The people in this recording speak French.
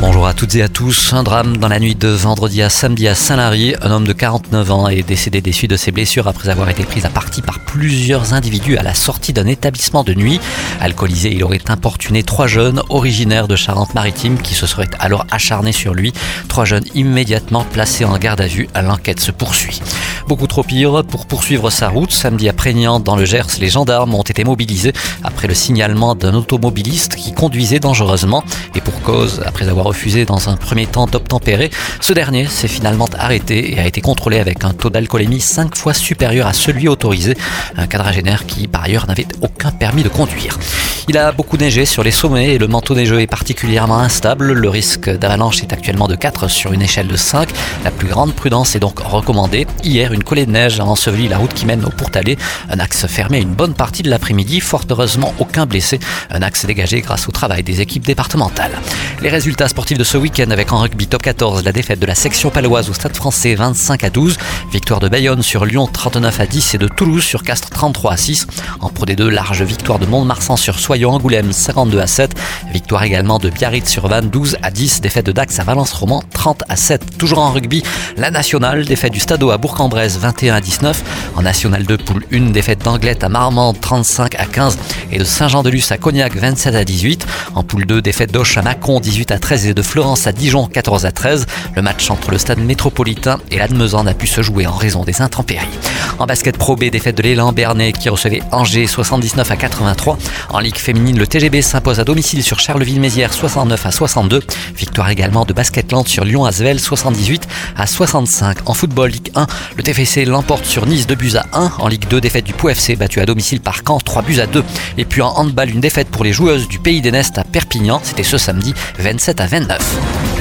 Bonjour à toutes et à tous. Un drame dans la nuit de vendredi à samedi à Saint-Lary. Un homme de 49 ans est décédé des suites de ses blessures après avoir été pris à partie par plusieurs individus à la sortie d'un établissement de nuit. Alcoolisé, il aurait importuné trois jeunes originaires de Charente-Maritime qui se seraient alors acharnés sur lui. Trois jeunes immédiatement placés en garde à vue. L'enquête se poursuit. Beaucoup trop pire pour poursuivre sa route. Samedi à Prégnant, dans le Gers, les gendarmes ont été mobilisés après le signalement d'un automobiliste qui conduisait dangereusement et pour cause, après avoir refusé dans un premier temps d'obtempérer, ce dernier s'est finalement arrêté et a été contrôlé avec un taux d'alcoolémie cinq fois supérieur à celui autorisé, un quadragénaire qui par ailleurs n'avait aucun permis de conduire. Il a beaucoup neigé sur les sommets et le manteau neigeux est particulièrement instable. Le risque d'avalanche est actuellement de 4 sur une échelle de 5. La plus grande prudence est donc recommandée. Hier, une collée de neige a enseveli la route qui mène au Pourtalais. Un axe fermé une bonne partie de l'après-midi. Fort heureusement, aucun blessé. Un axe dégagé grâce au travail des équipes départementales. Les résultats sportifs de ce week-end avec en rugby top 14, la défaite de la section paloise au Stade français 25 à 12. Victoire de Bayonne sur Lyon 39 à 10 et de Toulouse sur Castres 33 à 6. En Pro des deux, large victoire de Mont-de-Marsan sur Soyons Angoulême 52 à 7. Victoire également de Biarritz sur Vannes 12 à 10. Défaite de Dax à Valence Roman 30 à 7. Toujours en rugby, la nationale, défaite du Stadeau à Bourg-en-Bresse 21 à 19. En national 2, poule 1, défaite d'Anglette à Marmande 35 à 15 et de Saint-Jean-de-Luz à Cognac 27 à 18. En poule 2, défaite d'Auch à Mâcon 18 à 13 et de Florence à Dijon 14 à 13. Le match entre le stade métropolitain et l'Admezan n'a pu se jouer en raison des intempéries. En basket Pro B, défaite de l'élan Bernay qui recevait Angers 79 à 83. En Ligue féminine, le TGB s'impose à domicile sur Charleville-Mézières 69 à 62. Victoire également de Basketland sur Lyon Asvel 78 à 65. En football Ligue 1, le TFC l'emporte sur Nice 2 buts à 1. En Ligue 2, défaite du Pau FC battu à domicile par Caen 3 buts à 2. Et puis en handball, une défaite pour les joueuses du Pays des Nestes à Perpignan. C'était ce samedi 27 à 29.